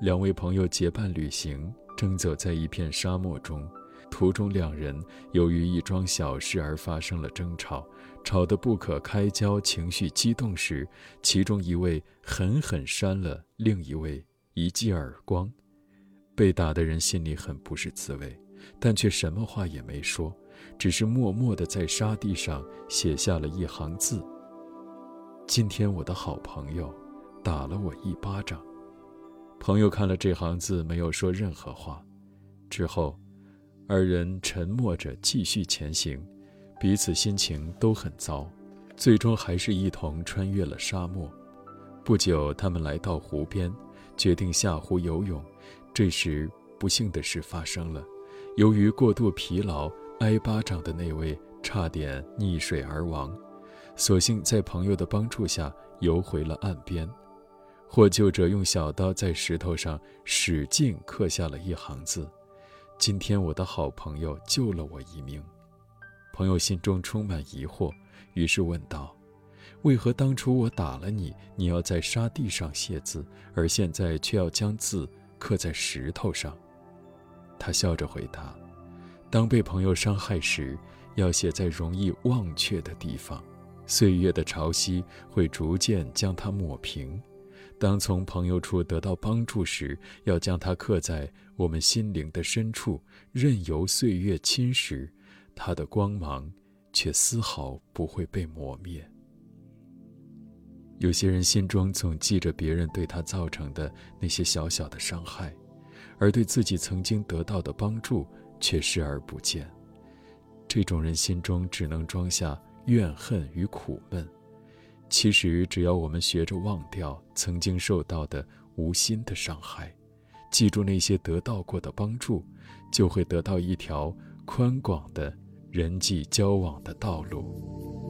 两位朋友结伴旅行，正走在一片沙漠中。途中，两人由于一桩小事而发生了争吵，吵得不可开交，情绪激动时，其中一位狠狠扇了另一位一记耳光。被打的人心里很不是滋味，但却什么话也没说，只是默默地在沙地上写下了一行字：“今天我的好朋友打了我一巴掌。”朋友看了这行字，没有说任何话。之后。二人沉默着继续前行，彼此心情都很糟，最终还是一同穿越了沙漠。不久，他们来到湖边，决定下湖游泳。这时，不幸的事发生了：由于过度疲劳，挨巴掌的那位差点溺水而亡。所幸在朋友的帮助下游回了岸边。获救者用小刀在石头上使劲刻下了一行字。今天我的好朋友救了我一命，朋友心中充满疑惑，于是问道：“为何当初我打了你，你要在沙地上写字，而现在却要将字刻在石头上？”他笑着回答：“当被朋友伤害时，要写在容易忘却的地方，岁月的潮汐会逐渐将它抹平。”当从朋友处得到帮助时，要将它刻在我们心灵的深处，任由岁月侵蚀，它的光芒却丝毫不会被磨灭。有些人心中总记着别人对他造成的那些小小的伤害，而对自己曾经得到的帮助却视而不见。这种人心中只能装下怨恨与苦闷。其实，只要我们学着忘掉曾经受到的无心的伤害，记住那些得到过的帮助，就会得到一条宽广的人际交往的道路。